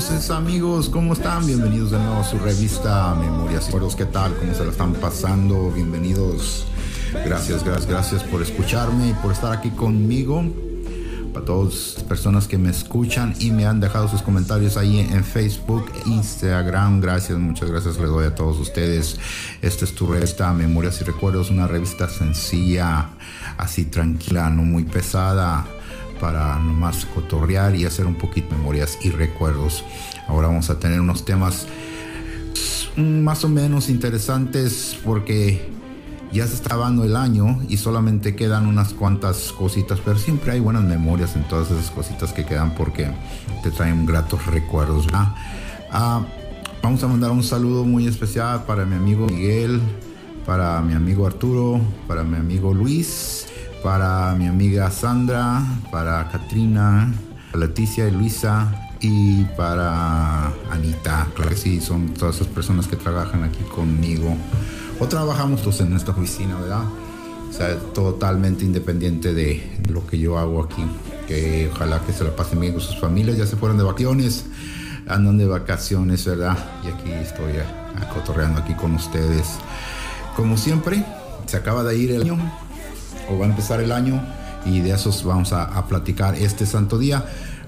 Saludos amigos, ¿cómo están? Bienvenidos de nuevo a su revista Memorias y Recuerdos. ¿Qué tal? ¿Cómo se lo están pasando? Bienvenidos. Gracias, gracias, gracias por escucharme y por estar aquí conmigo. Para todas las personas que me escuchan y me han dejado sus comentarios ahí en Facebook, Instagram, gracias, muchas gracias les doy a todos ustedes. Esta es tu revista Memorias y Recuerdos, una revista sencilla, así tranquila, no muy pesada, para nomás cotorrear y hacer un poquito memorias y recuerdos. Ahora vamos a tener unos temas más o menos interesantes porque ya se está acabando el año y solamente quedan unas cuantas cositas, pero siempre hay buenas memorias en todas esas cositas que quedan porque te traen gratos recuerdos. Ah, vamos a mandar un saludo muy especial para mi amigo Miguel, para mi amigo Arturo, para mi amigo Luis, para mi amiga Sandra, para Katrina, Leticia y Luisa y para Anita. Claro que sí, son todas esas personas que trabajan aquí conmigo o trabajamos todos en esta oficina, ¿verdad? O sea, totalmente independiente de lo que yo hago aquí. Que ojalá que se la pasen bien con sus familias, ya se fueron de vacaciones, andan de vacaciones, ¿verdad? Y aquí estoy acotorreando aquí con ustedes. Como siempre, se acaba de ir el año, o va a empezar el año, y de esos vamos a, platicar este santo día.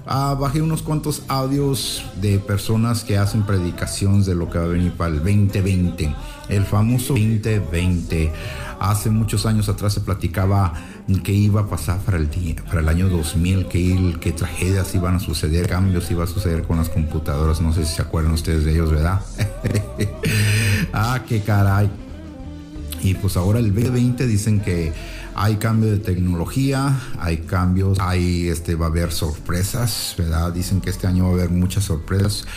Ah, bajé unos cuantos audios de personas que hacen predicaciones de lo que va a venir para el 2020, el famoso 2020. Hace muchos años atrás se platicaba que iba a pasar para el, día, para el año 2000, que, que tragedias iban a suceder, cambios iba a suceder con las computadoras. No sé si se acuerdan ustedes de ellos, ¿verdad? ah, qué caray. Y pues ahora el 2020 dicen que hay cambio de tecnología, hay cambios, hay este va a haber sorpresas, ¿verdad? Dicen que este año va a haber muchas sorpresas,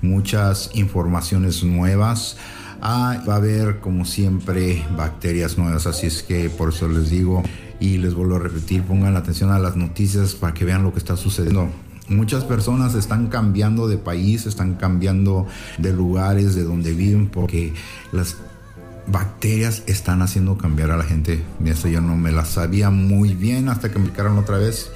muchas informaciones nuevas. Ah, va a haber como siempre bacterias nuevas, así es que por eso les digo y les vuelvo a repetir, pongan atención a las noticias para que vean lo que está sucediendo. Muchas personas están cambiando de país, están cambiando de lugares de donde viven porque las bacterias están haciendo cambiar a la gente. Eso yo no me la sabía muy bien hasta que me explicaron otra vez.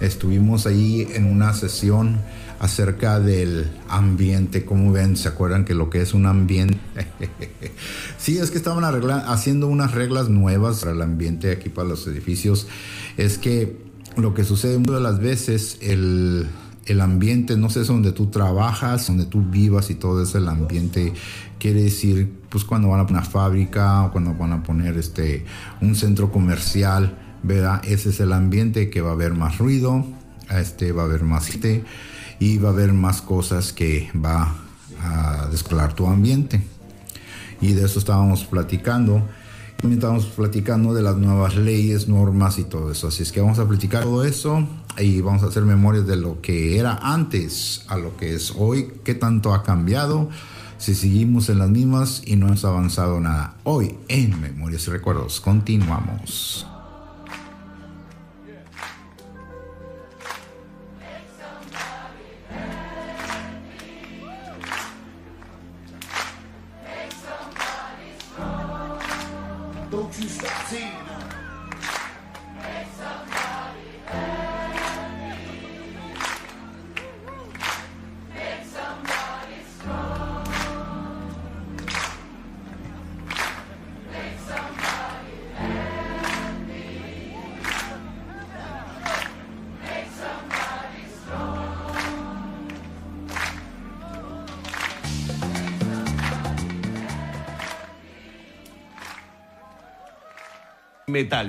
Estuvimos ahí en una sesión acerca del ambiente. Como ven, ¿se acuerdan que lo que es un ambiente? sí, es que estaban haciendo unas reglas nuevas para el ambiente aquí para los edificios. Es que lo que sucede muchas las veces, el, el ambiente, no sé, es donde tú trabajas, donde tú vivas y todo es el ambiente. Quiere decir, pues cuando van a poner una fábrica o cuando van a poner este, un centro comercial, ¿verdad? Ese es el ambiente que va a haber más ruido, este, va a haber más gente y va a haber más cosas que va a descolar tu ambiente. Y de eso estábamos platicando. También estábamos platicando de las nuevas leyes, normas y todo eso. Así es que vamos a platicar todo eso y vamos a hacer memorias de lo que era antes a lo que es hoy, qué tanto ha cambiado, si seguimos en las mismas y no hemos avanzado nada. Hoy en Memorias y Recuerdos continuamos.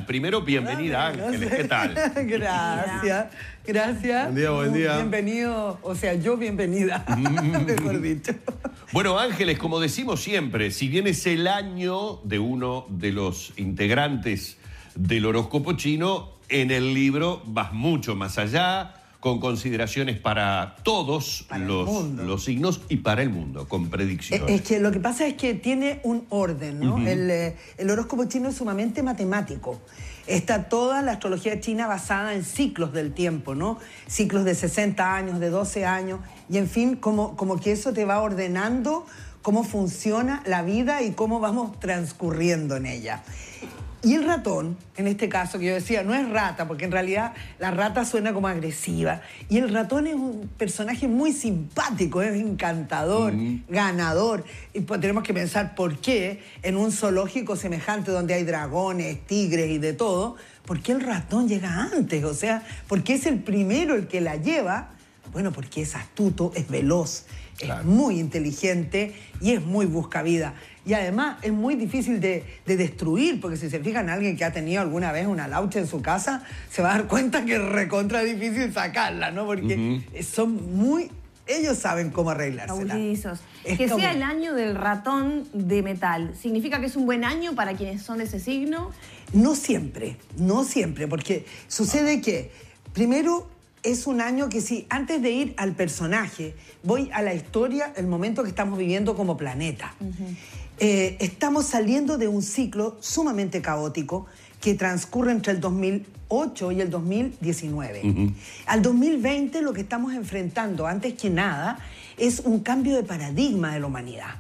Primero, bienvenida Ángeles, ¿qué tal? Gracias, gracias. Buen día, buen día. Bienvenido, o sea, yo bienvenida, mejor dicho. Bueno, Ángeles, como decimos siempre, si bien es el año de uno de los integrantes del horóscopo chino, en el libro vas mucho más allá, con consideraciones para todos Para los, signos y para el mundo, con Es predicciones. es que lo que pasa es que tiene un orden, ¿no? el, eh, el horóscopo chino es sumamente matemático. Está toda la astrología china basada en ciclos del tiempo, ¿no? Ciclos de 60 años, de 12 años, y en fin, como, como que eso te va ordenando cómo funciona la vida y cómo vamos transcurriendo en ella. Y el ratón, en este caso que yo decía, no es rata, porque en realidad la rata suena como agresiva. Y el ratón es un personaje muy simpático, es encantador, ganador. Y pues tenemos que pensar por qué en un zoológico semejante donde hay dragones, tigres y de todo, ¿por qué el ratón llega antes? O sea, ¿por qué es el primero el que la lleva? Bueno, porque es astuto, es veloz, es muy inteligente y es muy buscavida. Y además es muy difícil de, de destruir, porque si se fijan alguien que ha tenido alguna vez una laucha en su casa, se va a dar cuenta que es recontra difícil sacarla, ¿no? Porque son muy... Ellos saben cómo arreglársela. Es Que como- sea el año del ratón de metal. ¿Significa que es un buen año para quienes son de ese signo? No siempre, no siempre, porque sucede que primero es un año que si antes de ir al personaje, voy a la historia, el momento que estamos viviendo como planeta. Eh, estamos saliendo de un ciclo sumamente caótico que transcurre entre el 2008 y el 2019. Al 2020 lo que estamos enfrentando, antes que nada, es un cambio de paradigma de la humanidad.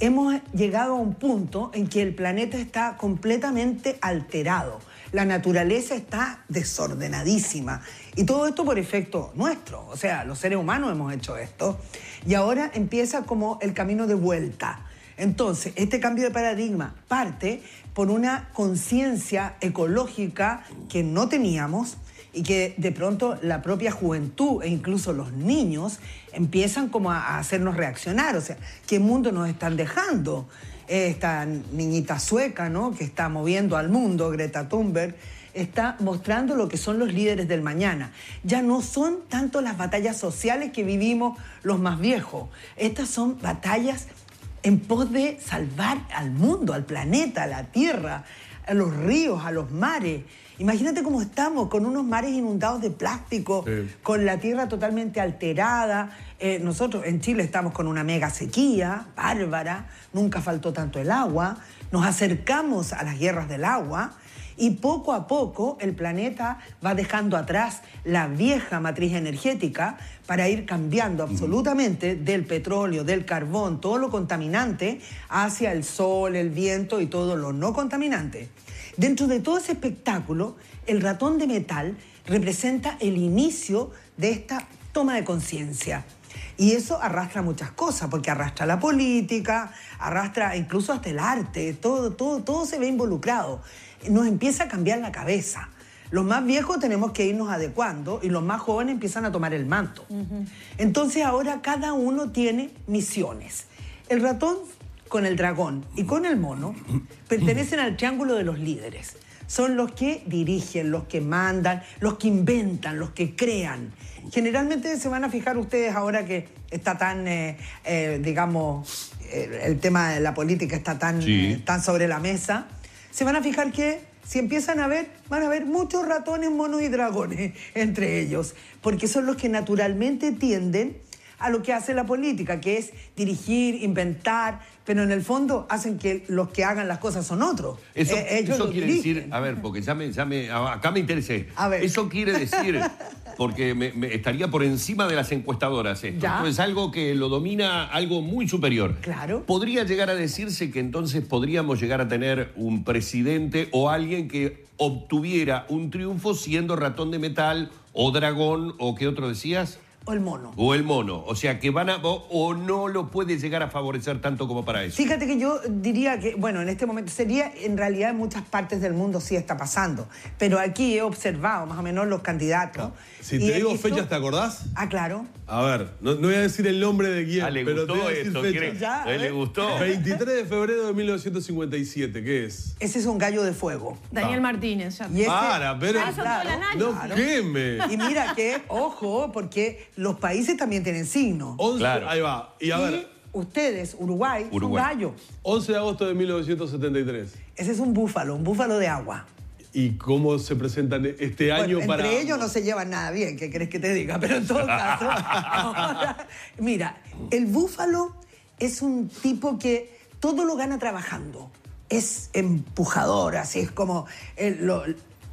Hemos llegado a un punto en que el planeta está completamente alterado. La naturaleza está desordenadísima. Y todo esto por efecto nuestro. O sea, los seres humanos hemos hecho esto. Y ahora empieza como el camino de vuelta. Entonces, este cambio de paradigma parte por una conciencia ecológica que no teníamos y que de pronto la propia juventud e incluso los niños empiezan como a hacernos reaccionar. O sea, ¿qué mundo nos están dejando? Esta niñita sueca, ¿no? Que está moviendo al mundo, Greta Thunberg, está mostrando lo que son los líderes del mañana. Ya no son tanto las batallas sociales que vivimos los más viejos. Estas son batallas en pos de salvar al mundo, al planeta, a la tierra, a los ríos, a los mares. Imagínate cómo estamos, con unos mares inundados de plástico, Sí. con la tierra totalmente alterada. Eh, nosotros en Chile estamos con una mega sequía, bárbara, nunca faltó tanto el agua, nos acercamos a las guerras del agua y poco a poco el planeta va dejando atrás la vieja matriz energética para ir cambiando absolutamente del petróleo, del carbón, todo lo contaminante, hacia el sol, el viento y todo lo no contaminante. Dentro de todo ese espectáculo, el ratón de metal representa el inicio de esta toma de conciencia. Y eso arrastra muchas cosas, porque arrastra la política, arrastra incluso hasta el arte, todo, todo, todo se ve involucrado. Nos empieza a cambiar la cabeza. Los más viejos tenemos que irnos adecuando y los más jóvenes empiezan a tomar el manto. Entonces ahora cada uno tiene misiones. El ratón con el dragón y con el mono pertenecen al triángulo de los líderes. Son los que dirigen, los que mandan, los que inventan, los que crean. Generalmente se van a fijar ustedes ahora que está tan, eh, eh, digamos, el tema de la política está tan, Sí. eh, tan sobre la mesa, se van a fijar que si empiezan a ver, van a ver muchos ratones, monos y dragones entre ellos, porque son los que naturalmente tienden a lo que hace la política, que es dirigir, inventar, pero en el fondo hacen que los que hagan las cosas son otros. Eso, Eh, ellos eso quiere dirigen. decir, a ver, porque ya me, ya me- acá me interesé. A ver. Eso quiere decir, porque me- me estaría por encima de las encuestadoras esto. Ya. Entonces, algo que lo domina algo muy superior. Claro. Podría llegar a decirse que entonces podríamos llegar a tener un presidente o alguien que obtuviera un triunfo siendo ratón de metal o dragón o qué otro decías. O el mono. O el mono. O sea, que van a. O, o no lo puede llegar a favorecer tanto como para eso. Fíjate que yo diría que, bueno, en este momento sería, en realidad en muchas partes del mundo sí está pasando, pero aquí he observado más o menos los candidatos. Si te digo visto- fechas, ¿te acordás? Ah, claro. A ver, no, no voy a decir el nombre de quién, Ah, le pero te gustó voy a decir esto. quiere- Ya, a él le ¿eh? gustó. 23 de febrero de 1957, ¿qué es? Ese es un gallo de fuego. Daniel Martínez. ya. Ese- Para, pero. Ah, año. No Claro. queme. Y mira que, ojo, porque los países también tienen signos. 11, Claro. Ahí va. Y a y ver, ustedes, Uruguay, Uruguay. son gallo. 11 de agosto de 1973. Ese es un búfalo, un búfalo de agua. ¿Y cómo se presentan este año Bueno, para.? Entre ellos no se llevan nada bien, ¿qué crees que te diga? Pero en todo caso, ahora, mira, el búfalo es un tipo que todo lo gana trabajando. Es empujador, así es como él lo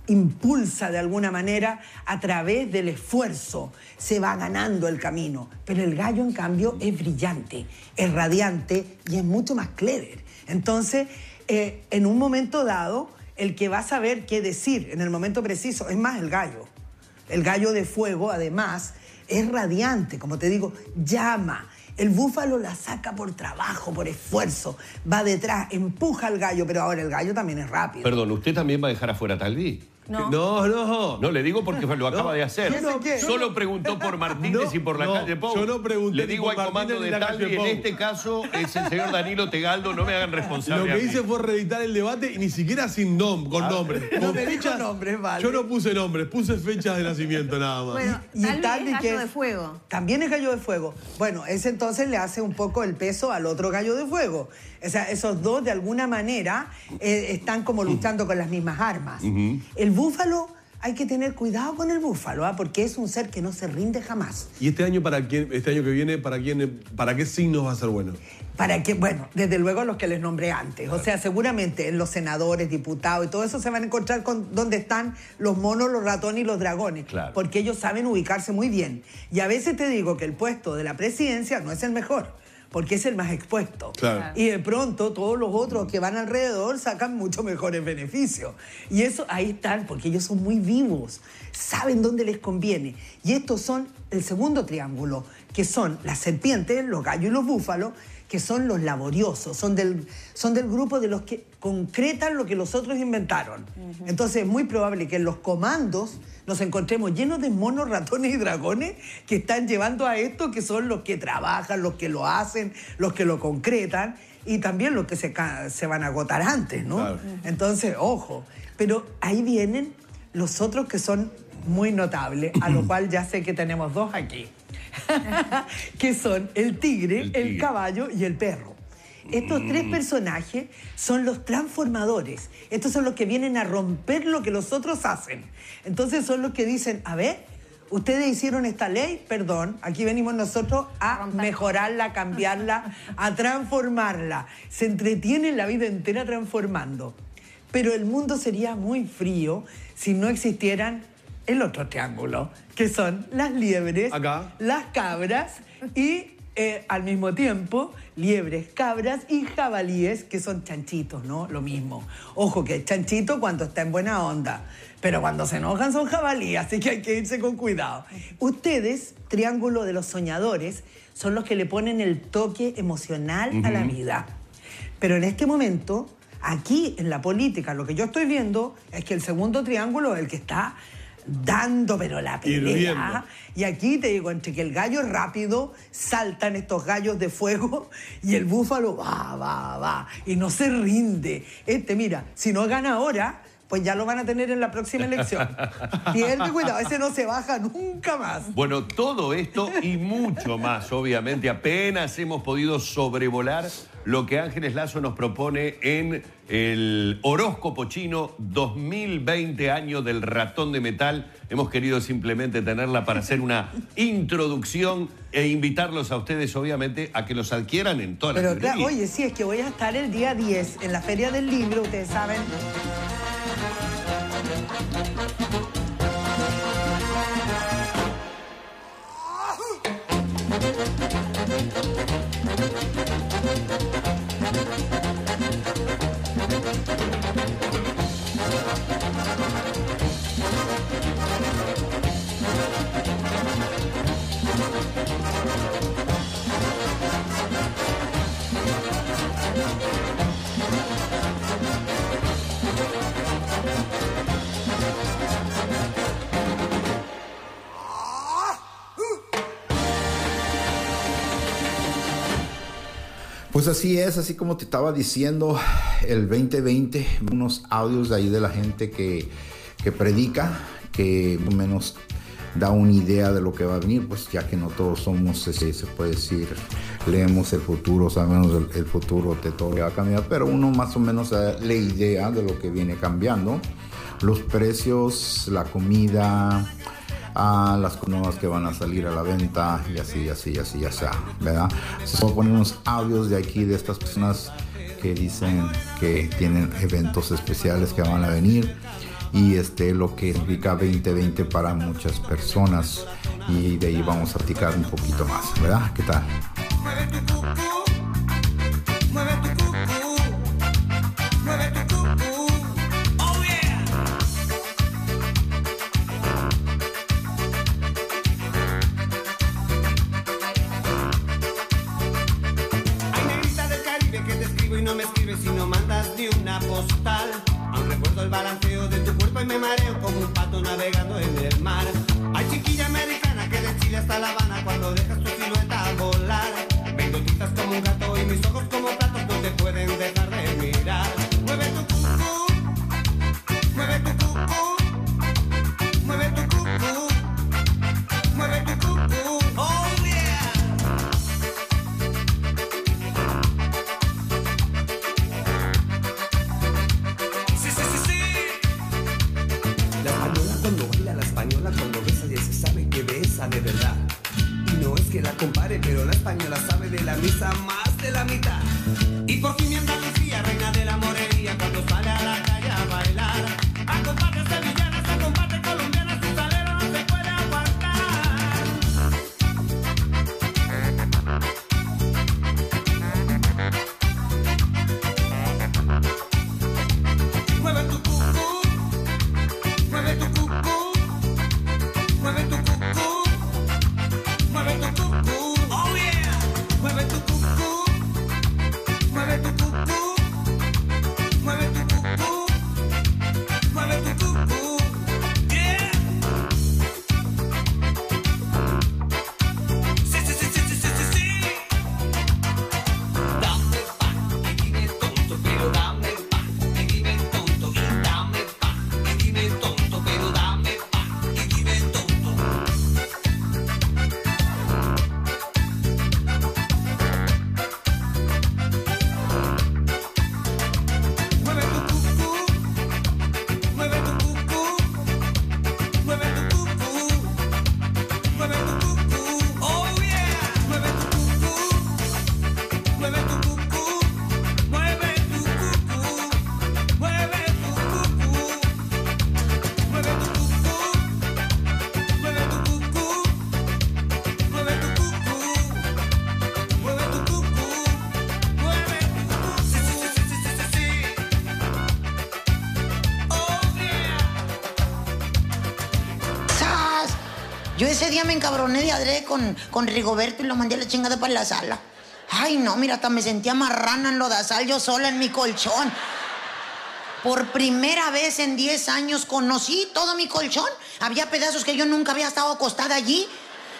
impulsa de alguna manera a través del esfuerzo. Se va ganando el camino. Pero el gallo, en cambio, es brillante, es radiante y es mucho más clever. Entonces, eh, en un momento dado, el que va a saber qué decir en el momento preciso es más el gallo. El gallo de fuego, además, es radiante, como te digo, llama. El búfalo la saca por trabajo, por esfuerzo, va detrás, empuja al gallo, pero ahora el gallo también es rápido. Perdón, ¿usted también va a dejar afuera a Talvi? No. No, no. No, le digo porque lo acaba de hacer. yo no- Solo preguntó por Martínez No, y por la no, calle Pou. yo no pregunté Le digo al comando de Talvi, calle en este caso es el señor Danilo Tegaldo, no me hagan Lo responsable. a que hice fue reeditar el debate y ni siquiera sin nom, con nombres. No Con me dijo nombres, vale. Yo no puse nombres, puse fechas de nacimiento nada más. Bueno, Y Talvi es que gallo de fuego. También es gallo de fuego. Bueno, ese entonces le hace un poco el peso al otro gallo de fuego. O sea, esos dos de alguna manera eh, están como luchando con las mismas armas. El búfalo, hay que tener cuidado con el búfalo, ¿ah? porque es un ser que no se rinde jamás. ¿Y este año para quién, este año que viene, para quién, para qué signos va a ser bueno? Para que, bueno, desde luego los que les nombré antes. O sea, seguramente en los senadores, diputados y todo eso se van a encontrar con dónde están los monos, los ratones y los dragones. Claro. Porque ellos saben ubicarse muy bien. Y a veces te digo que el puesto de la presidencia no es el mejor. Porque es el más expuesto. Claro. Y de pronto todos los otros que van alrededor sacan mucho mejores beneficios. Y eso ahí están, porque ellos son muy vivos, saben dónde les conviene. Y estos son el segundo triángulo, que son las serpientes, los gallos y los búfalos, que son los laboriosos, son del, son del grupo de los que concretan lo que los otros inventaron. Entonces es muy probable que en los comandos nos encontremos llenos de monos, ratones y dragones que están llevando a esto, que son los que trabajan, los que lo hacen, los que lo concretan y también los que se, se van a agotar antes, ¿no? Claro. Entonces, ojo, pero ahí vienen los otros que son muy notables, a lo cual ya sé que tenemos dos aquí, que son el tigre, El caballo y el perro. Estos tres personajes son los transformadores. Estos son los que vienen a romper lo que los otros hacen. Entonces son los que dicen, a ver, ustedes hicieron esta ley, perdón, aquí venimos nosotros a mejorarla, a cambiarla, a transformarla. Se entretienen la vida entera transformando. Pero el mundo sería muy frío si no existieran el otro triángulo, que son las liebres, Acá. las cabras y eh, al mismo tiempo liebres, cabras y jabalíes, que son chanchitos, ¿no? Lo mismo. Ojo que es chanchito cuando está en buena onda, pero cuando se enojan son jabalíes, así que hay que irse con cuidado. Ustedes, triángulo de los soñadores, son los que le ponen el toque emocional a la vida. Pero en este momento, aquí en la política, lo que yo estoy viendo es que el segundo triángulo es el que está dando, pero la pelea. Y aquí te digo, entre que el gallo es rápido, saltan estos gallos de fuego y el búfalo va, va, va. Y no se rinde. Este, mira, si no gana ahora, pues ya lo van a tener en la próxima elección. Pierde cuidado, ese no se baja nunca más. Bueno, todo esto y mucho más, obviamente, apenas hemos podido sobrevolar lo que Ángeles Lazo nos propone en el horóscopo chino 2020 año del ratón de metal. Hemos querido simplemente tenerla para hacer una introducción e invitarlos a ustedes, obviamente, a que los adquieran en todas las Pero claro, oye, sí, es que voy a estar el día 10 en la Feria del Libro, ustedes saben. Pues así es, así como te estaba diciendo, el 2020, unos audios de ahí de la gente que, que predica, que más o menos da una idea de lo que va a venir, pues ya que no todos somos, este, se puede decir, leemos el futuro, sabemos el, el futuro de todo que va a cambiar, pero uno más o menos da idea de lo que viene cambiando. Los precios, la comida, a las nuevas que van a salir a la venta y así, así, así, así, ¿verdad? Voy a poner unos audios de aquí de estas personas que dicen que tienen eventos especiales que van a venir y este lo que significa 2020 para muchas personas y de ahí vamos a platicar un poquito más, ¿verdad? ¿Qué tal? Ese día me encabroné de adrede con, con Rigoberto y lo mandé a la chingada para la sala. Ay, no, mira, hasta me sentía marrana en lodazal yo sola en mi colchón. Por primera vez en 10 años conocí todo mi colchón. Había pedazos que yo nunca había estado acostada allí.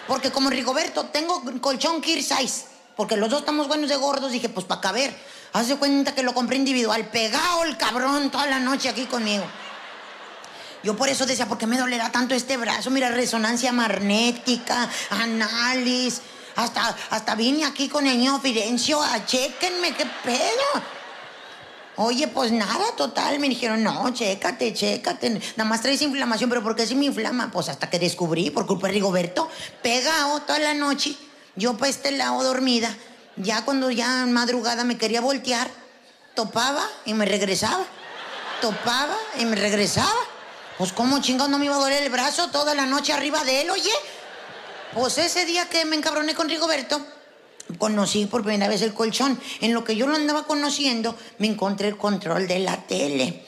Porque como Rigoberto, tengo colchón Kir size. Porque los dos estamos buenos de gordos. Dije, pues para caber. Haz de cuenta que lo compré individual. Pegado el cabrón toda la noche aquí conmigo. Yo por eso decía, ¿por qué me dolerá tanto este brazo? Mira, resonancia magnética, análisis. Hasta, hasta vine aquí con el niño Fidencio a chequenme, qué pedo. Oye, pues nada, total. Me dijeron, no, chécate, chécate. Nada más traes inflamación, pero ¿por qué se me inflama? Pues hasta que descubrí, por culpa de Rigoberto, pegado toda la noche. Yo para este lado dormida. Ya cuando ya en madrugada me quería voltear, topaba y me regresaba. Topaba y me regresaba. Pues cómo chingados no me iba a doler el brazo toda la noche arriba de él, oye. Pues ese día que me encabroné con Rigoberto, conocí por primera vez el colchón. En lo que yo lo andaba conociendo, me encontré el control de la tele.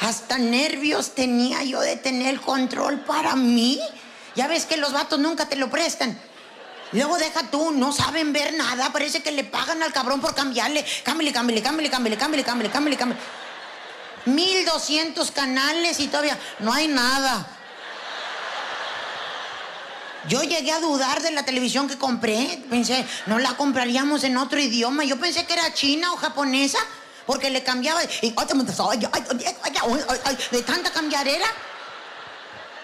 Hasta nervios tenía yo de tener el control para mí. Ya ves que los vatos nunca te lo prestan. Luego deja tú, no saben ver nada. Parece que le pagan al cabrón por cambiarle. Cámbiale, cámbiale, cámbiale, cámbiale, cámbiale, cámbiale, cámbiale, cámbiale. 1200 canales y todavía no hay nada. Yo llegué a dudar de la televisión que compré. Pensé, no la compraríamos en otro idioma. Yo pensé que era china o japonesa, porque le cambiaba. y- de tanta cambiarera.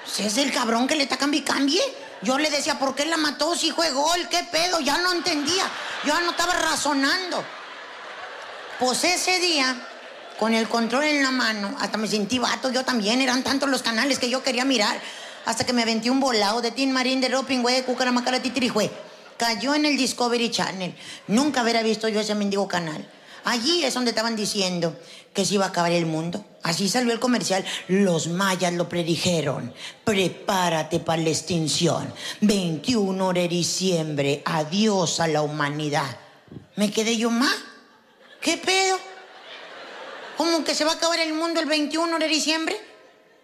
Pues es el cabrón que le está cambi cambie. Yo le decía, ¿por qué la mató si fue gol? ¿Qué pedo? Ya no entendía. Yo ya no estaba razonando. Pues ese día, con el control en la mano, hasta me sentí vato, yo también, eran tantos los canales que yo quería mirar, hasta que me aventé un volado de Tin Marín, de Roping, güey, Cucaramacala, Titirijue. Cayó en el Discovery Channel. Nunca hubiera visto yo ese mendigo canal. Allí es donde estaban diciendo que se iba a acabar el mundo. Así salió el comercial. Los mayas lo predijeron. Prepárate para la extinción. 21 de diciembre. Adiós a la humanidad. Me quedé yo más. ¿Qué pedo? ¿Cómo que se va a acabar el mundo el 21 de diciembre?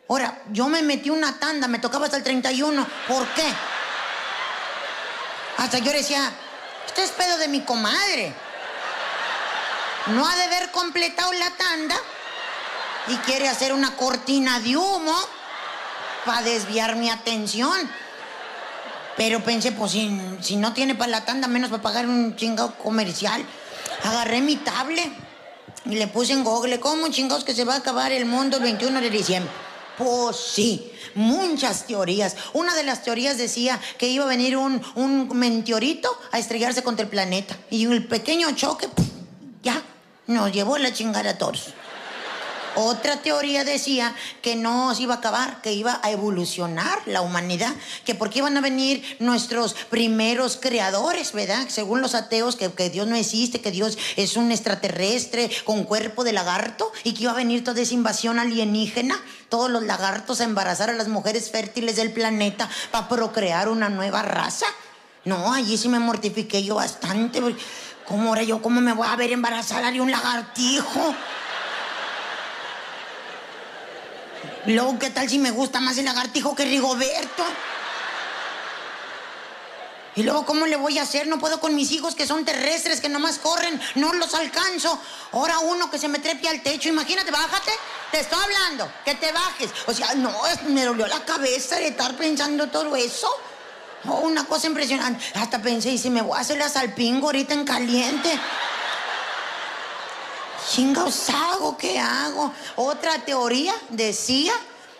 Ahora, yo me metí una tanda, me tocaba hasta el 31. ¿Por qué? Hasta yo decía, este es pedo de mi comadre. No ha de haber completado la tanda y quiere hacer una cortina de humo para desviar mi atención. Pero pensé, pues si, si no tiene para la tanda, menos para pagar un chingado comercial. Agarré mi tablet y le puse en Google, ¿cómo chingados que se va a acabar el mundo el 21 de diciembre? Pues sí, muchas teorías. Una de las teorías decía que iba a venir un, un meteorito a estrellarse contra el planeta. Y el pequeño choque, ya, nos llevó la chingada a todos. Otra teoría decía que no se iba a acabar, que iba a evolucionar la humanidad, que porque iban a venir nuestros primeros creadores, ¿verdad? Según los ateos, que, que Dios no existe, que Dios es un extraterrestre con cuerpo de lagarto y que iba a venir toda esa invasión alienígena, todos los lagartos a embarazar a las mujeres fértiles del planeta para procrear una nueva raza. No, allí sí me mortifiqué yo bastante. ¿Cómo ahora yo, cómo me voy a ver embarazada de un lagartijo? Luego, ¿qué tal si me gusta más el lagartijo que Rigoberto? Y luego, ¿cómo le voy a hacer? No puedo con mis hijos que son terrestres, que nomás corren, no los alcanzo. Ahora uno que se me trepe al techo, imagínate, bájate. Te estoy hablando, que te bajes. O sea, no, me dolió la cabeza de estar pensando todo eso. Oh, una cosa impresionante. Hasta pensé, ¿y si me voy a hacer la salpingo ahorita en caliente? Chingaos hago, ¿qué hago? Otra teoría decía,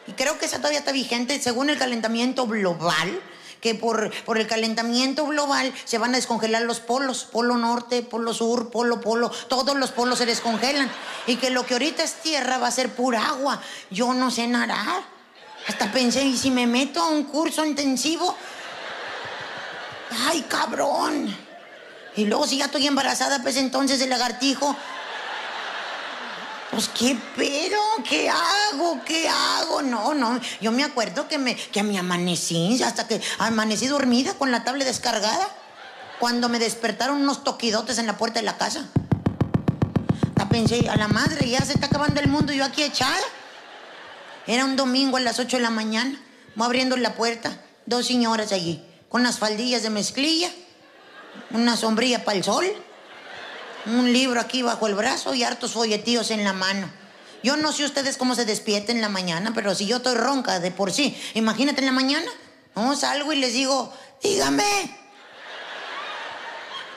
y creo que esa todavía está vigente, según el calentamiento global, que por, por el calentamiento global se van a descongelar los polos, polo norte, polo sur, polo, polo, todos los polos se descongelan. Y que lo que ahorita es tierra va a ser pura agua. Yo no sé nadar. Hasta pensé, ¿y si me meto a un curso intensivo? ¡Ay, cabrón! Y luego si ya estoy embarazada, pues entonces el lagartijo... Pues qué pedo, ¿qué hago? ¿Qué hago? No, no. Yo me acuerdo que me, que me amanecí, hasta que amanecí dormida con la tablet descargada. Cuando me despertaron unos toquidotes en la puerta de la casa. Hasta pensé, a la madre, ya se está acabando el mundo y yo aquí echada. Era un domingo a las 8 de la mañana. Voy abriendo la puerta. Dos señoras allí, con las faldillas de mezclilla, una sombrilla para el sol, un libro aquí bajo el brazo y hartos folletillos en la mano. Yo no sé ustedes cómo se despierten en la mañana, pero si yo estoy ronca de por sí, imagínate en la mañana. No, salgo y les digo, dígame.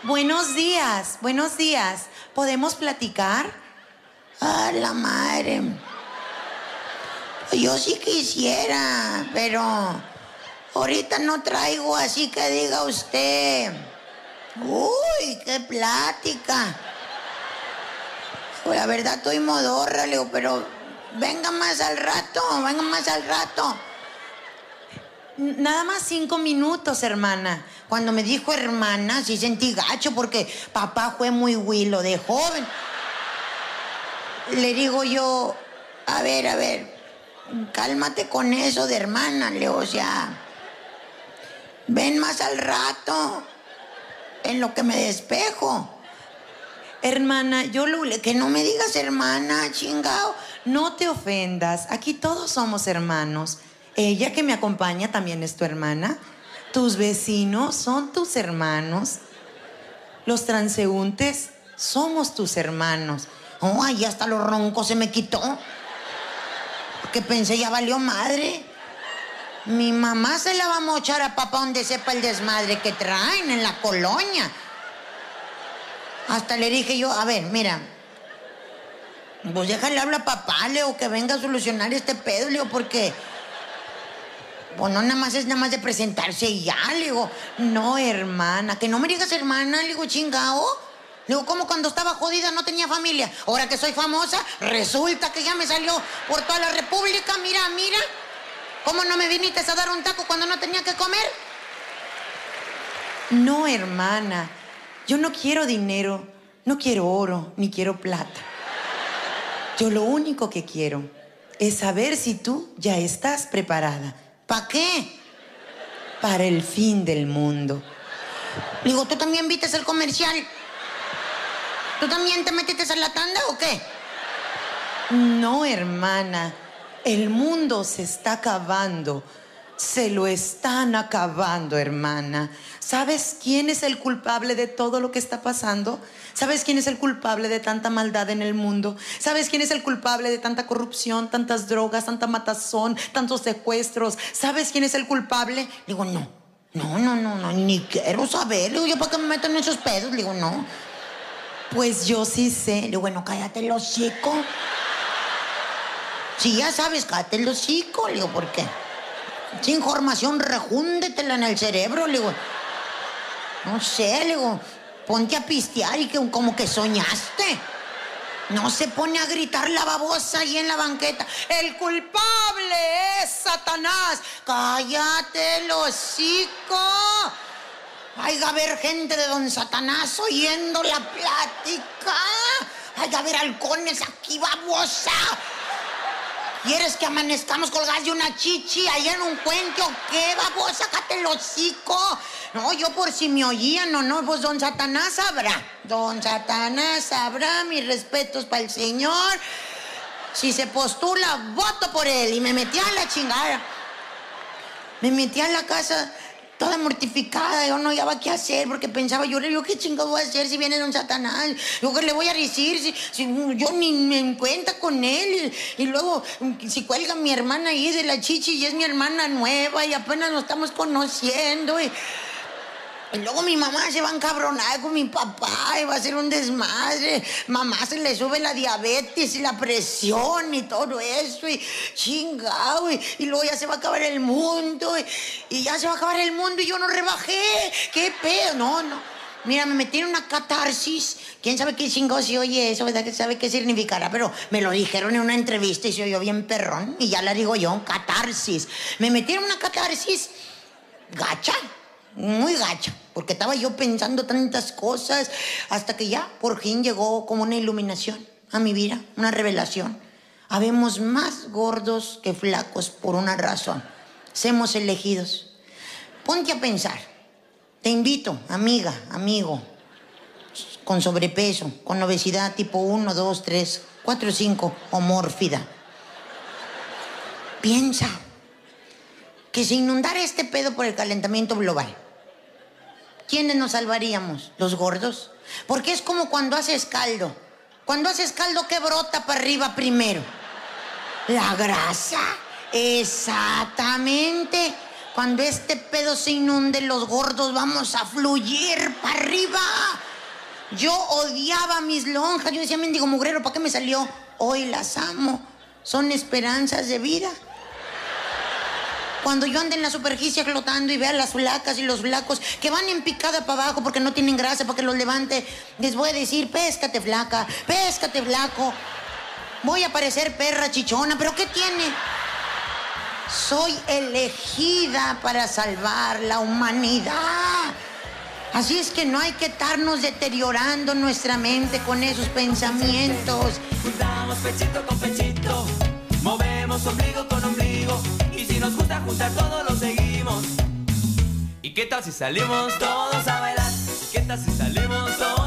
Buenos días, buenos días. ¿Podemos platicar? A la madre. Yo sí quisiera, pero ahorita no traigo así que diga usted. Uy, qué plática. Pues la verdad estoy modorra, le digo, pero venga más al rato, venga más al rato. Nada más cinco minutos, hermana. Cuando me dijo hermana, sí sentí gacho porque papá fue muy huilo de joven. Le digo yo, a ver, a ver, cálmate con eso de hermana, le digo, o sea, ven más al rato, en lo que me despejo. Hermana, yo lo... Que no me digas hermana, chingao. No te ofendas, aquí todos somos hermanos. Ella que me acompaña también es tu hermana. Tus vecinos son tus hermanos. Los transeúntes somos tus hermanos. Oh, ahí hasta los roncos se me quitó. Porque pensé ya valió madre. Mi mamá se la va a mochar a papá donde sepa el desmadre que traen en la colonia. Hasta le dije yo, a ver, mira. Pues déjale hablar a papá, Leo, que venga a solucionar este pedo, Leo, porque. Pues no, nada más es nada más de presentarse y ya, le digo. No, hermana, que no me digas hermana, le digo, chingao. Le digo, como cuando estaba jodida no tenía familia. Ahora que soy famosa, resulta que ya me salió por toda la república. Mira, mira. ¿Cómo no me viniste a dar un taco cuando no tenía que comer? No, hermana. Yo no quiero dinero, no quiero oro, ni quiero plata. Yo lo único que quiero es saber si tú ya estás preparada. ¿Para qué? Para el fin del mundo. Digo, ¿tú también vistes el comercial? ¿Tú también te metiste a la tanda o qué? No, hermana. El mundo se está acabando. Se lo están acabando, hermana. ¿Sabes quién es el culpable de todo lo que está pasando? ¿Sabes quién es el culpable de tanta maldad en el mundo? ¿Sabes quién es el culpable de tanta corrupción, tantas drogas, tanta matazón, tantos secuestros? ¿Sabes quién es el culpable? Digo, no. No, no, no, no, ni quiero saber. Digo, ¿yo para qué me meto en esos pedos? Digo, no. Pues yo sí sé. Digo, bueno, cállate el hocico. Si ya sabes, cállate el hocico. Le digo, ¿por qué? Esa información rejúndetela en el cerebro, le digo. No sé, le digo, ponte a pistear y que como que soñaste. No se pone a gritar la babosa ahí en la banqueta. El culpable es Satanás. Cállate el hocico. Hay que haber gente de don Satanás oyendo la plática. Hay que haber halcones aquí, babosa. ¿Quieres que amanezcamos colgadas de una chichi ahí en un puente o qué, babosa? Sácate el hocico. No, yo por si me oían o no, pues don Satanás sabrá. Don Satanás sabrá, mis respetos para el señor. Si se postula, voto por él. Y me metí a la chingada. Me metí a la casa toda mortificada, yo no sabía qué hacer porque pensaba yo, yo qué chingado voy a hacer si viene don Satanás, yo qué le voy a decir si, yo ni me encuentro con él. Y, luego si cuelga mi hermana ahí de la chichi y es mi hermana nueva y apenas nos estamos conociendo y luego mi mamá se va a encabronar con mi papá y va a ser un desmadre. Mamá se le sube la diabetes y la presión y todo eso. Y chingado. Y, y luego ya se va a acabar el mundo. Y, ya se va a acabar el mundo y yo no rebajé. ¿Qué pedo? No, no. Mira, me metí en una catarsis. ¿Quién sabe qué chingo se oye eso? ¿Verdad que sabe qué significará? Pero me lo dijeron en una entrevista y se oyó bien perrón. Y ya la digo yo, catarsis. Me metí en una catarsis gacha muy gacha, porque estaba yo pensando tantas cosas, hasta que ya por fin llegó como una iluminación a mi vida, una revelación. Habemos más gordos que flacos por una razón. Semos elegidos. Ponte a pensar. Te invito, amiga, amigo, con sobrepeso, con obesidad tipo 1, 2, 3, 4, 5 o mórfida. Piensa que si inundara este pedo por el calentamiento global, ¿quiénes nos salvaríamos? ¿Los gordos? Porque es como cuando haces caldo. Cuando haces caldo, ¿qué brota para arriba primero? La grasa. Exactamente. Cuando este pedo se inunde, los gordos vamos a fluir para arriba. Yo odiaba mis lonjas. Yo decía, mendigo mugrero, ¿para qué me salió? Hoy las amo. Son esperanzas de vida. Cuando yo ande en la superficie flotando y vea las flacas y los flacos que van en picada para abajo porque no tienen grasa para que los levante, les voy a decir, péscate flaca, péscate flaco. Voy a parecer perra chichona, pero ¿qué tiene? Soy elegida para salvar la humanidad. Así es que no hay que estarnos deteriorando nuestra mente con esos pensamientos. Movemos ombligo con ombligo. Nos gusta juntar todo lo seguimos. ¿Y qué tal si salimos todos a bailar? ¿Y qué tal si salimos todos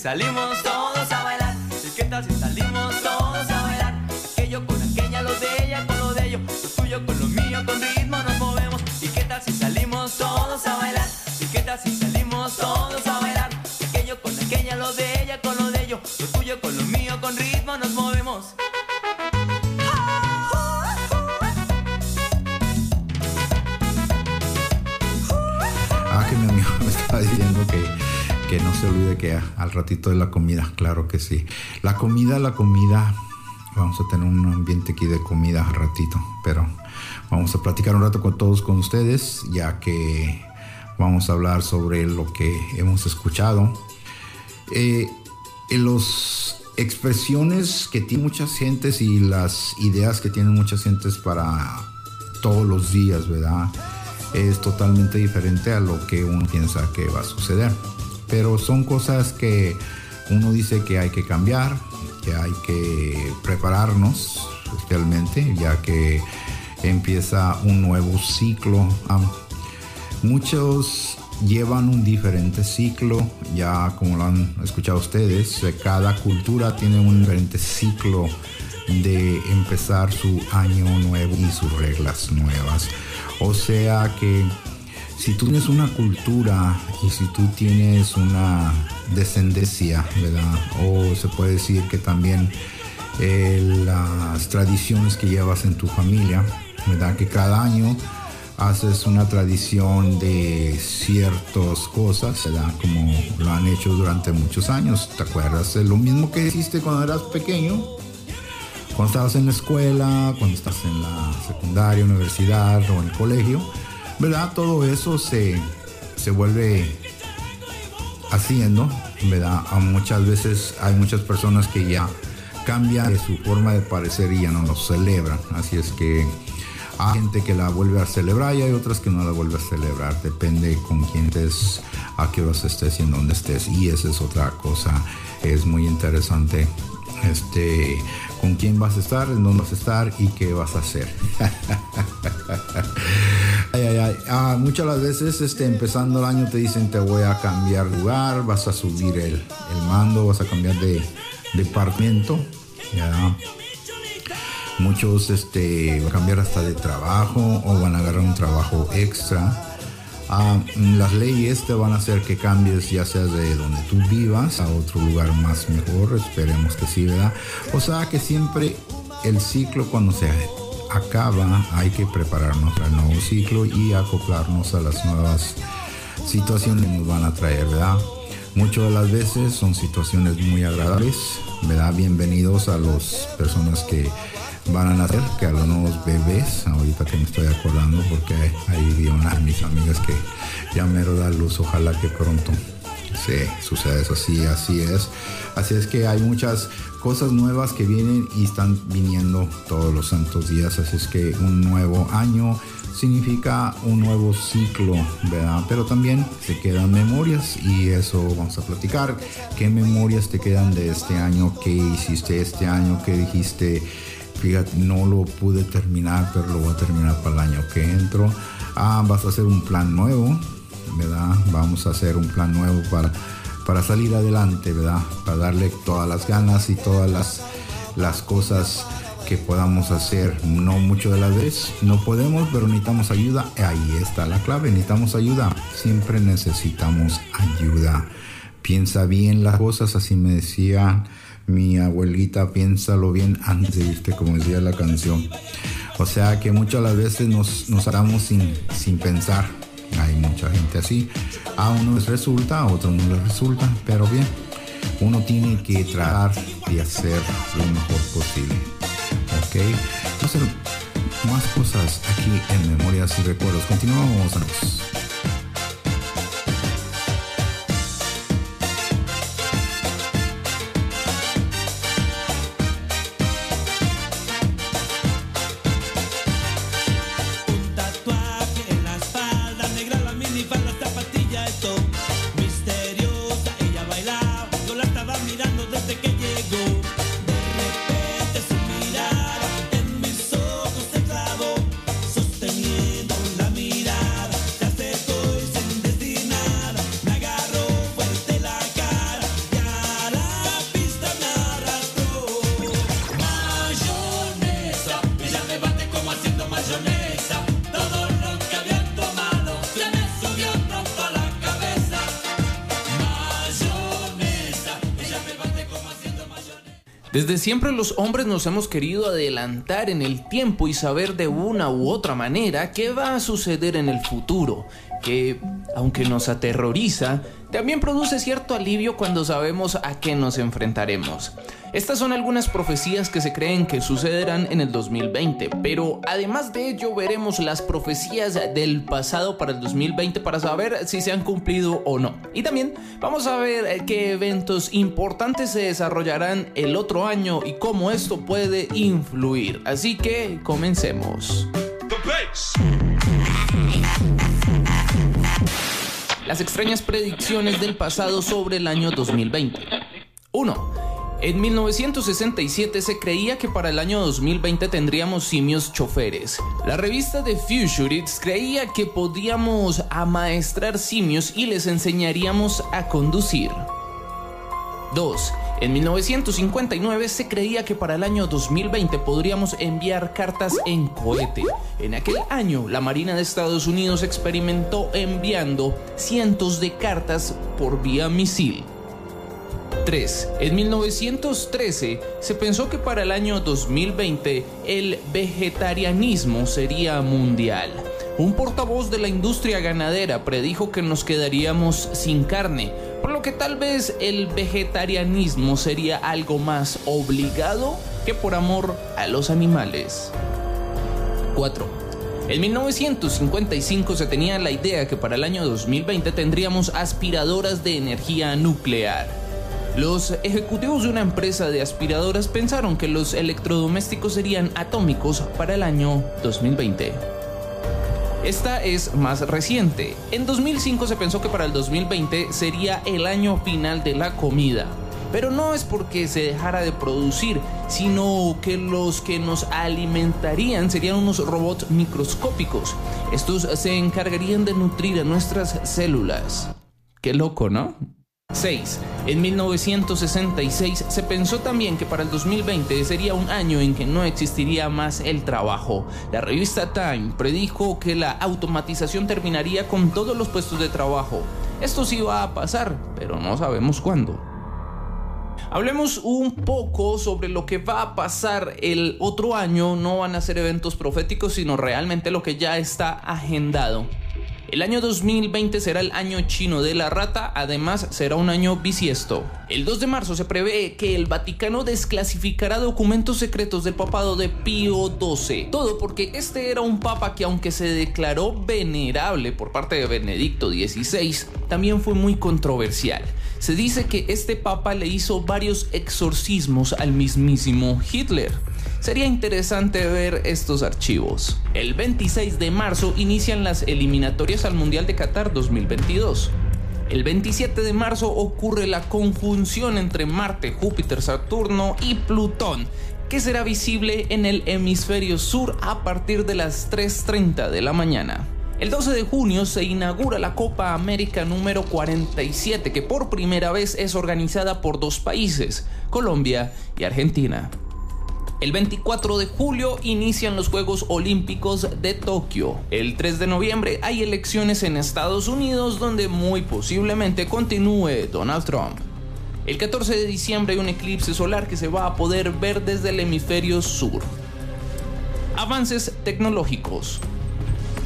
salimos ratito de la comida, claro que sí. La comida, la comida, vamos a tener un ambiente aquí de comida al ratito, pero vamos a platicar un rato con todos con ustedes, ya que vamos a hablar sobre lo que hemos escuchado. Eh, en los expresiones que tienen muchas gentes y las ideas que tienen muchas gentes para todos los días, ¿verdad? Es totalmente diferente a lo que uno piensa que va a suceder. Pero son cosas que uno dice que hay que cambiar, que hay que prepararnos especialmente, ya que empieza un nuevo ciclo. Muchos llevan un diferente ciclo, ya como lo han escuchado ustedes, eh, cada cultura tiene un diferente ciclo de empezar su año nuevo y sus reglas nuevas. O sea que si tú tienes una cultura y si tú tienes una descendencia, ¿verdad? O se puede decir que también eh, las tradiciones que llevas en tu familia, ¿verdad? Que cada año haces una tradición de ciertas cosas, ¿verdad? Como lo han hecho durante muchos años. ¿Te acuerdas? Lo mismo que hiciste cuando eras pequeño, cuando estabas en la escuela, cuando estás en la secundaria, universidad o en el colegio, ¿verdad? Todo eso se, se vuelve haciendo, ¿verdad? A muchas veces hay muchas personas que ya cambian su forma de parecer y ya no lo celebran. Así es que hay gente que la vuelve a celebrar y hay otras que no la vuelve a celebrar. Depende con quién estés, a qué horas estés y en dónde estés. Y esa es otra cosa. Es muy interesante. Este, con quién vas a estar, en dónde vas a estar y qué vas a hacer. ay, ay, ay. Ah, muchas las veces este, empezando el año te dicen te voy a cambiar lugar, vas a subir el, el mando, vas a cambiar de departamento. Muchos este, van a cambiar hasta de trabajo o van a agarrar un trabajo extra. Ah, las leyes te van a hacer que cambies ya sea de donde tú vivas a otro lugar más mejor, esperemos que sí, ¿verdad? O sea que siempre el ciclo cuando se acaba hay que prepararnos al nuevo ciclo y acoplarnos a las nuevas situaciones que nos van a traer, ¿verdad? Muchas de las veces son situaciones muy agradables, ¿verdad? Bienvenidos a las personas que van a nacer, que a los nuevos bebés, ahorita que me estoy acordando porque ahí vi de mis amigas que ya mero da luz, ojalá que pronto se suceda eso, sí, así es. Así es que hay muchas cosas nuevas que vienen y están viniendo todos los santos días, así es que un nuevo año significa un nuevo ciclo, ¿verdad? Pero también se quedan memorias y eso vamos a platicar. ¿Qué memorias te quedan de este año? ¿Qué hiciste este año? ¿Qué dijiste? Fíjate, no lo pude terminar, pero lo voy a terminar para el año que entro. Ah, vas a hacer un plan nuevo, ¿verdad? Vamos a hacer un plan nuevo para, para salir adelante, ¿verdad? Para darle todas las ganas y todas las, las cosas que podamos hacer. No mucho de la vez, no podemos, pero necesitamos ayuda. Ahí está la clave, necesitamos ayuda. Siempre necesitamos ayuda. Piensa bien las cosas, así me decía mi abuelita, piénsalo bien antes de irte, como decía la canción. O sea que muchas las veces nos, nos haramos sin, sin pensar. Hay mucha gente así. A uno les resulta, a otro no les resulta, pero bien, uno tiene que tratar de hacer lo mejor posible. ¿Ok? Entonces, más cosas aquí en Memorias y Recuerdos. Continuamos, Desde siempre los hombres nos hemos querido adelantar en el tiempo y saber de una u otra manera qué va a suceder en el futuro, que, aunque nos aterroriza, también produce cierto alivio cuando sabemos a qué nos enfrentaremos. Estas son algunas profecías que se creen que sucederán en el 2020, pero además de ello veremos las profecías del pasado para el 2020 para saber si se han cumplido o no. Y también vamos a ver eh, qué eventos importantes se desarrollarán el otro año y cómo esto puede influir. Así que comencemos. Las extrañas predicciones del pasado sobre el año 2020. 1. En 1967 se creía que para el año 2020 tendríamos simios choferes. La revista The Futurists creía que podíamos amaestrar simios y les enseñaríamos a conducir. 2. En 1959 se creía que para el año 2020 podríamos enviar cartas en cohete. En aquel año, la Marina de Estados Unidos experimentó enviando cientos de cartas por vía misil. 3. En 1913 se pensó que para el año 2020 el vegetarianismo sería mundial. Un portavoz de la industria ganadera predijo que nos quedaríamos sin carne, por lo que tal vez el vegetarianismo sería algo más obligado que por amor a los animales. 4. En 1955 se tenía la idea que para el año 2020 tendríamos aspiradoras de energía nuclear. Los ejecutivos de una empresa de aspiradoras pensaron que los electrodomésticos serían atómicos para el año 2020. Esta es más reciente. En 2005 se pensó que para el 2020 sería el año final de la comida. Pero no es porque se dejara de producir, sino que los que nos alimentarían serían unos robots microscópicos. Estos se encargarían de nutrir a nuestras células. Qué loco, ¿no? 6. En 1966 se pensó también que para el 2020 sería un año en que no existiría más el trabajo. La revista Time predijo que la automatización terminaría con todos los puestos de trabajo. Esto sí va a pasar, pero no sabemos cuándo. Hablemos un poco sobre lo que va a pasar el otro año. No van a ser eventos proféticos, sino realmente lo que ya está agendado. El año 2020 será el año chino de la rata, además será un año bisiesto. El 2 de marzo se prevé que el Vaticano desclasificará documentos secretos del papado de Pío XII. Todo porque este era un papa que aunque se declaró venerable por parte de Benedicto XVI, también fue muy controversial. Se dice que este papa le hizo varios exorcismos al mismísimo Hitler. Sería interesante ver estos archivos. El 26 de marzo inician las eliminatorias al Mundial de Qatar 2022. El 27 de marzo ocurre la conjunción entre Marte, Júpiter, Saturno y Plutón, que será visible en el hemisferio sur a partir de las 3.30 de la mañana. El 12 de junio se inaugura la Copa América número 47, que por primera vez es organizada por dos países, Colombia y Argentina. El 24 de julio inician los Juegos Olímpicos de Tokio. El 3 de noviembre hay elecciones en Estados Unidos donde muy posiblemente continúe Donald Trump. El 14 de diciembre hay un eclipse solar que se va a poder ver desde el hemisferio sur. Avances tecnológicos.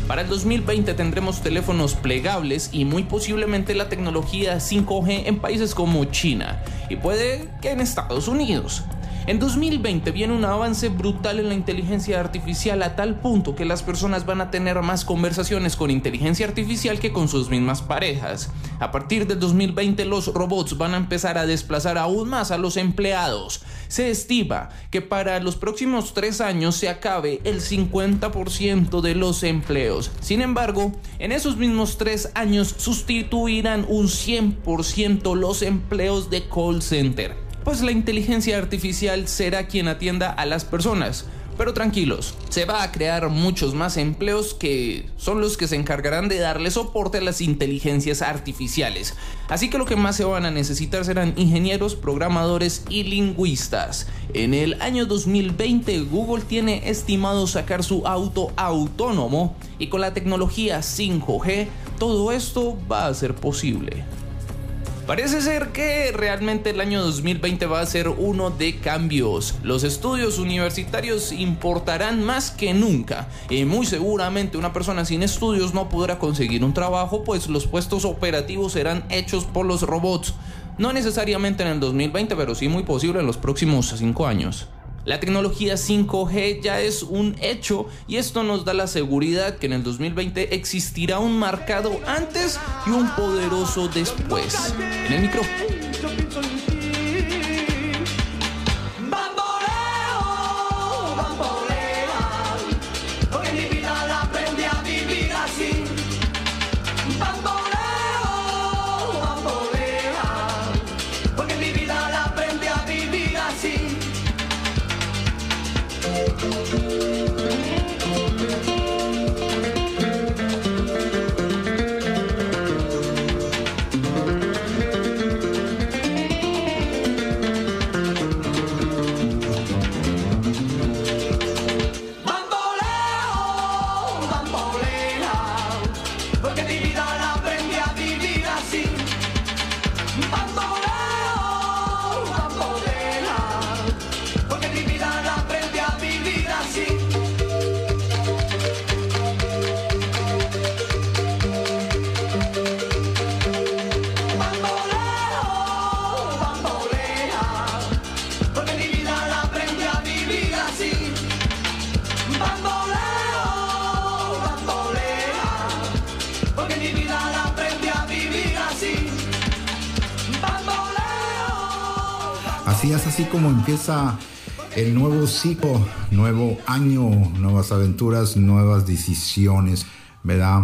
Para el 2020 tendremos teléfonos plegables y muy posiblemente la tecnología 5G en países como China y puede que en Estados Unidos. En 2020 viene un avance brutal en la inteligencia artificial a tal punto que las personas van a tener más conversaciones con inteligencia artificial que con sus mismas parejas. A partir del 2020 los robots van a empezar a desplazar aún más a los empleados. Se estima que para los próximos tres años se acabe el 50% de los empleos. Sin embargo, en esos mismos tres años sustituirán un 100% los empleos de call center pues la inteligencia artificial será quien atienda a las personas. Pero tranquilos, se va a crear muchos más empleos que son los que se encargarán de darle soporte a las inteligencias artificiales. Así que lo que más se van a necesitar serán ingenieros, programadores y lingüistas. En el año 2020 Google tiene estimado sacar su auto autónomo y con la tecnología 5G todo esto va a ser posible. Parece ser que realmente el año 2020 va a ser uno de cambios. Los estudios universitarios importarán más que nunca y muy seguramente una persona sin estudios no podrá conseguir un trabajo pues los puestos operativos serán hechos por los robots. No necesariamente en el 2020, pero sí muy posible en los próximos 5 años. La tecnología 5G ya es un hecho y esto nos da la seguridad que en el 2020 existirá un marcado antes y un poderoso después. En el micro. Así es así como empieza el nuevo ciclo, nuevo año, nuevas aventuras, nuevas decisiones, ¿verdad?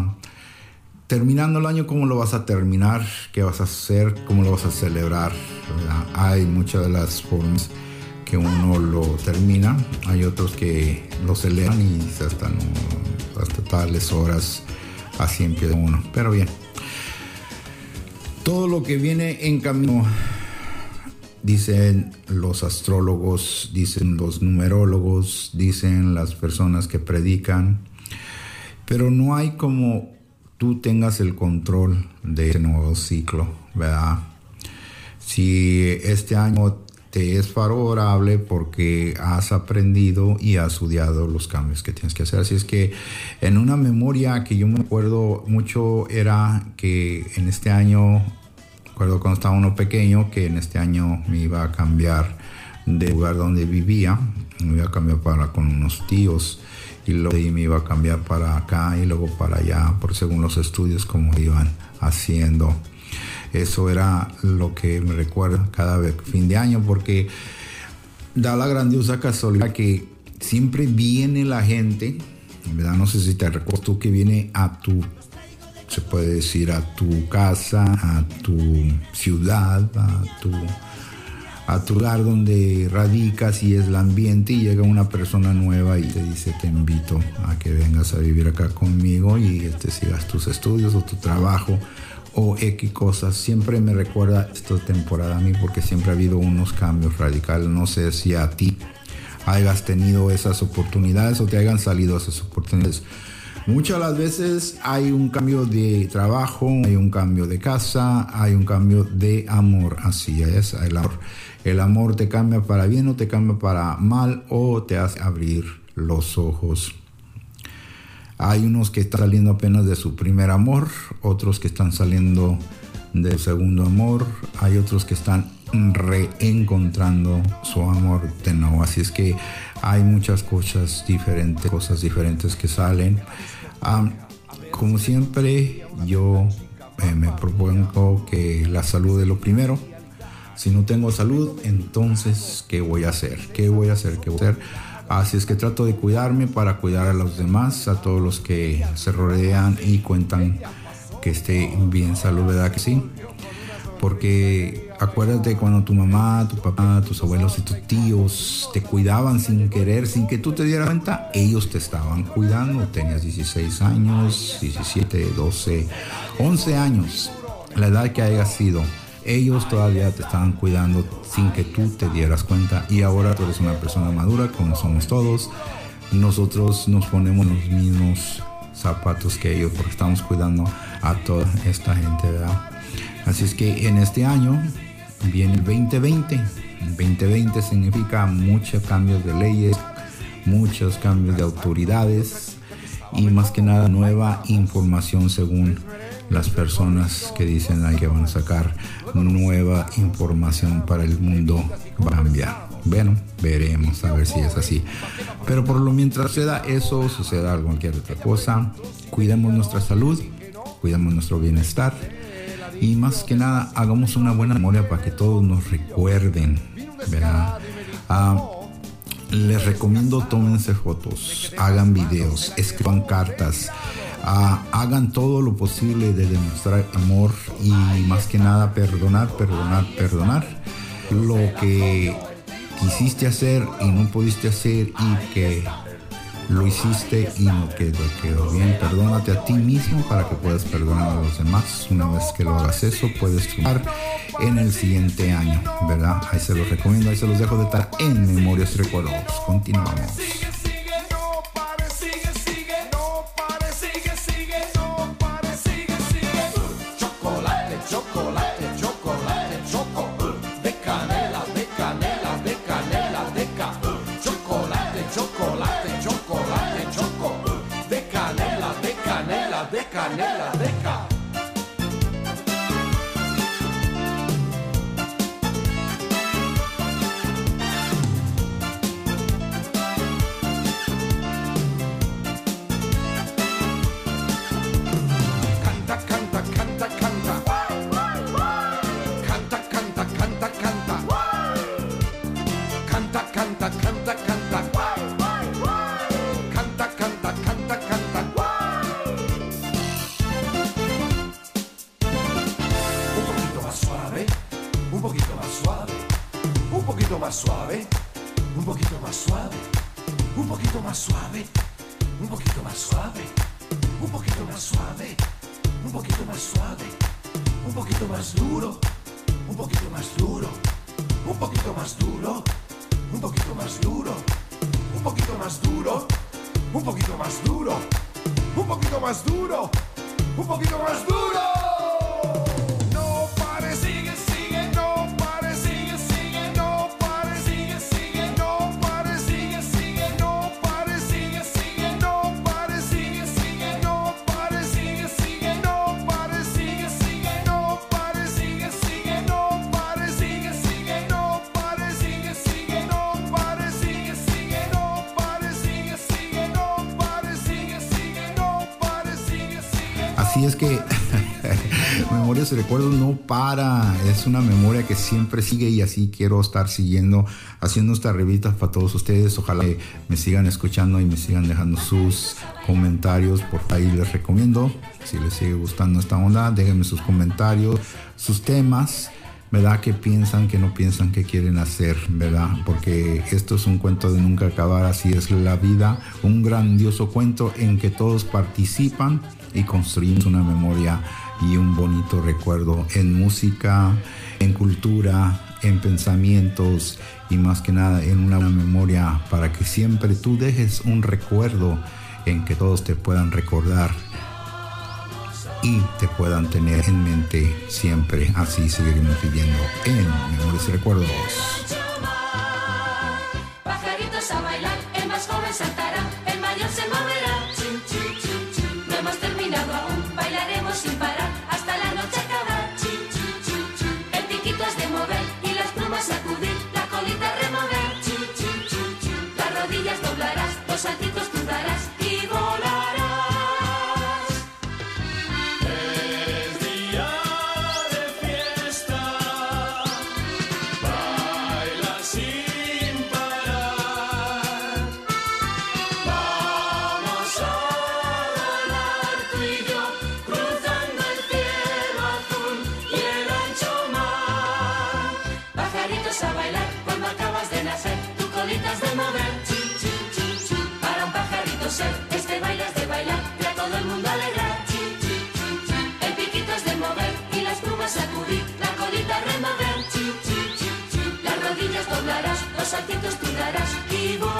Terminando el año, ¿cómo lo vas a terminar? ¿Qué vas a hacer? ¿Cómo lo vas a celebrar? Hay muchas de las formas que uno lo termina, hay otros que lo celebran y hasta, no- hasta tales horas, así empieza uno. Pero bien, todo lo que viene en camino dicen los astrólogos, dicen los numerólogos, dicen las personas que predican, pero no hay como tú tengas el control de ese nuevo ciclo, ¿verdad? Si este año te es favorable porque has aprendido y has estudiado los cambios que tienes que hacer. Así es que en una memoria que yo me acuerdo mucho era que en este año Recuerdo cuando estaba uno pequeño que en este año me iba a cambiar de lugar donde vivía, me iba a cambiar para con unos tíos y luego ahí me iba a cambiar para acá y luego para allá, por según los estudios como iban haciendo. Eso era lo que me recuerda cada vez fin de año porque da la grandiosa casualidad que siempre viene la gente, ¿verdad? No sé si te recuerdas tú que viene a tu se puede decir a tu casa, a tu ciudad, a tu, a tu lugar donde radicas y es el ambiente y llega una persona nueva y te dice te invito a que vengas a vivir acá conmigo y este, sigas tus estudios o tu trabajo o X cosas. Siempre me recuerda esta temporada a mí porque siempre ha habido unos cambios radicales. No sé si a ti hayas tenido esas oportunidades o te hayan salido esas oportunidades. Muchas de las veces hay un cambio de trabajo, hay un cambio de casa, hay un cambio de amor. Así es, el amor. El amor te cambia para bien o te cambia para mal o te hace abrir los ojos. Hay unos que están saliendo apenas de su primer amor, otros que están saliendo del segundo amor, hay otros que están reencontrando su amor de nuevo. Así es que hay muchas cosas diferentes, cosas diferentes que salen. Am, como siempre, yo eh, me propongo que la salud es lo primero. Si no tengo salud, entonces, ¿qué voy a hacer? ¿Qué voy a hacer? ¿Qué voy a hacer? Así es que trato de cuidarme para cuidar a los demás, a todos los que se rodean y cuentan que esté bien salud, ¿verdad que sí? Porque acuérdate cuando tu mamá, tu papá, tus abuelos y tus tíos te cuidaban sin querer, sin que tú te dieras cuenta, ellos te estaban cuidando. Tenías 16 años, 17, 12, 11 años, la edad que haya sido. Ellos todavía te estaban cuidando sin que tú te dieras cuenta y ahora tú eres una persona madura como somos todos. Nosotros nos ponemos los mismos zapatos que ellos porque estamos cuidando a toda esta gente, ¿verdad? Así es que en este año viene el 2020. El 2020 significa muchos cambios de leyes, muchos cambios de autoridades y más que nada nueva información según las personas que dicen ahí que van a sacar nueva información para el mundo va a cambiar. Bueno, veremos a ver si es así. Pero por lo mientras suceda eso, suceda cualquier otra cosa, cuidemos nuestra salud, cuidemos nuestro bienestar y más que nada hagamos una buena memoria para que todos nos recuerden, ¿verdad? Ah, les recomiendo tómense fotos, hagan videos, escriban cartas, ah, hagan todo lo posible de demostrar amor y más que nada perdonar, perdonar, perdonar lo que quisiste hacer y no pudiste hacer y que lo hiciste y no quedó, quedó bien. Perdónate a ti mismo para que puedas perdonar a los demás. Una vez que lo hagas eso, puedes triunfar en el siguiente año, ¿verdad? Ahí se los recomiendo, ahí se los dejo de estar en Memorias y Recuerdos. Continuamos. No para, es una memoria que siempre sigue y así quiero estar siguiendo, haciendo estas revistas para todos ustedes. Ojalá que me sigan escuchando y me sigan dejando sus comentarios. Por ahí les recomiendo, si les sigue gustando esta onda, déjenme sus comentarios, sus temas. ¿Verdad? ¿Qué piensan, que no piensan, qué quieren hacer? ¿Verdad? Porque esto es un cuento de nunca acabar, así es la vida, un grandioso cuento en que todos participan y construimos una memoria y un bonito recuerdo en música, en cultura, en pensamientos y más que nada en una memoria para que siempre tú dejes un recuerdo en que todos te puedan recordar y te puedan tener en mente siempre. Así seguiremos viviendo en Memorias y Recuerdos. Los saltitos tú darás y volarás.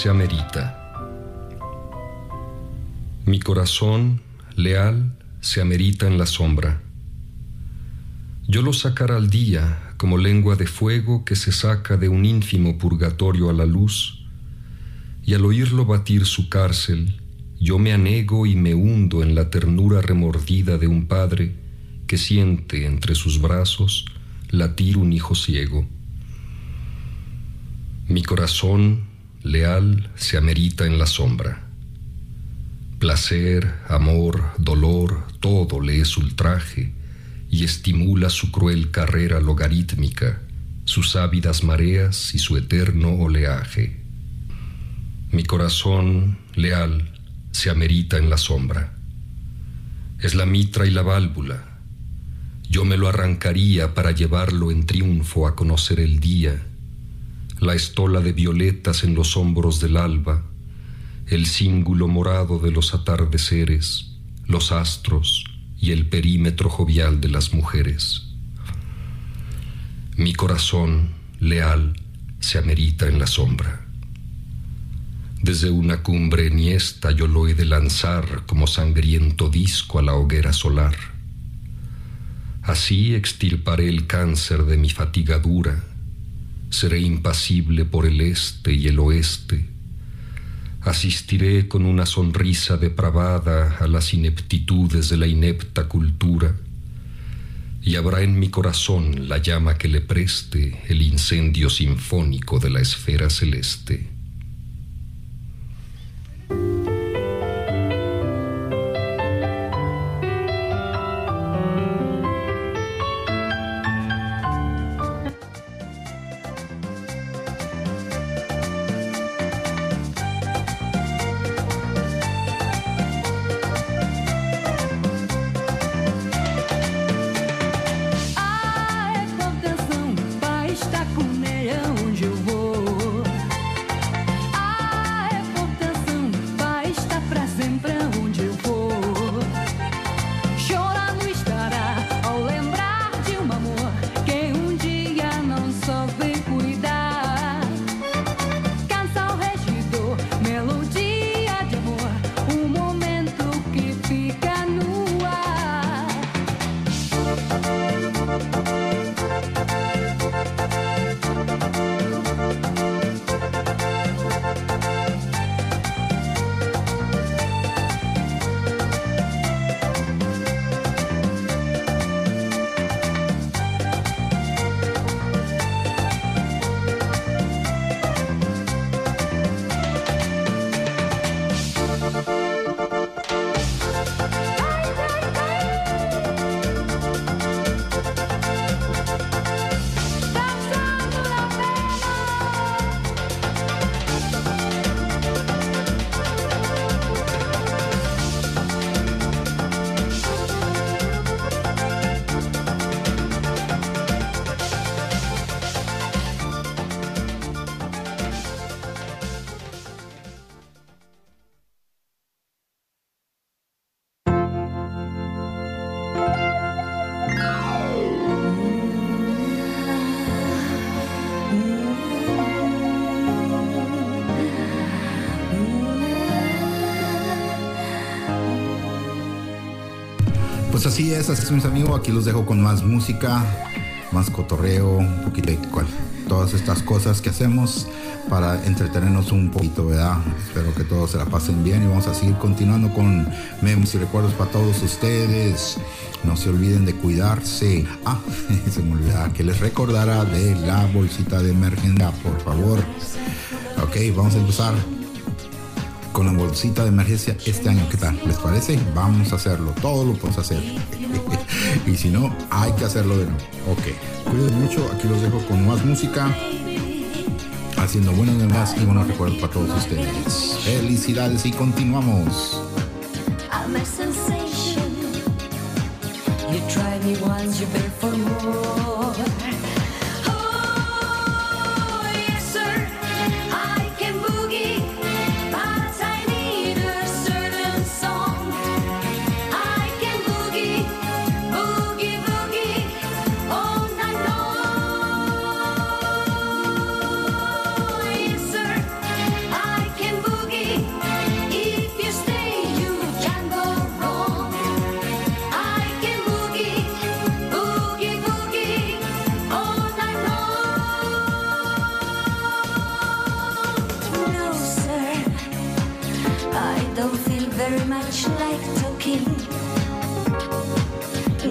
Se amerita. Mi corazón, leal, se amerita en la sombra. Yo lo sacaré al día como lengua de fuego que se saca de un ínfimo purgatorio a la luz, y al oírlo batir su cárcel, yo me anego y me hundo en la ternura remordida de un padre que siente entre sus brazos latir un hijo ciego. Mi corazón, leal, se amerita en la sombra. Placer, amor, dolor, todo le es ultraje y estimula su cruel carrera logarítmica, sus ávidas mareas y su eterno oleaje. Mi corazón, leal, se amerita en la sombra. Es la mitra y la válvula. Yo me lo arrancaría para llevarlo en triunfo a conocer el día, la estola de violetas en los hombros del alba, el cíngulo morado de los atardeceres, los astros y el perímetro jovial de las mujeres. Mi corazón, leal, se amerita en la sombra. Desde una cumbre enhiesta yo lo he de lanzar como sangriento disco a la hoguera solar. Así extirparé el cáncer de mi fatigadura, seré impasible por el este y el oeste, asistiré con una sonrisa depravada a las ineptitudes de la inepta cultura, y habrá en mi corazón la llama que le preste el incendio sinfónico de la esfera celeste. Así es, así es mis amigos. Aquí los dejo con más música, más cotorreo, un poquito de cual, todas estas cosas que hacemos para entretenernos un poquito, ¿verdad? Espero que todos se la pasen bien y vamos a seguir continuando con memes y recuerdos para todos ustedes. No se olviden de cuidarse. Ah, se me olvidaba que les recordará de la bolsita de emergencia, por favor. Ok, vamos a empezar con la bolsita de emergencia este año. ¿Qué tal? ¿Les parece? Vamos a hacerlo. Todo lo podemos hacer. y si no, hay que hacerlo de nuevo. Ok. Cuídense mucho. Aquí los dejo con más música. Haciendo buenos demás y buenos recuerdos para todos ustedes. Felicidades y continuamos.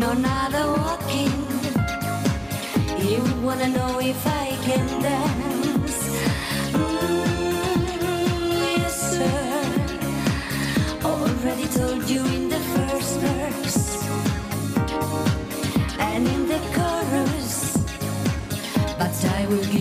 you're not a walking. You wanna know if I can dance? Mm, yes, sir. Already told you in the first verse and in the chorus, but I will.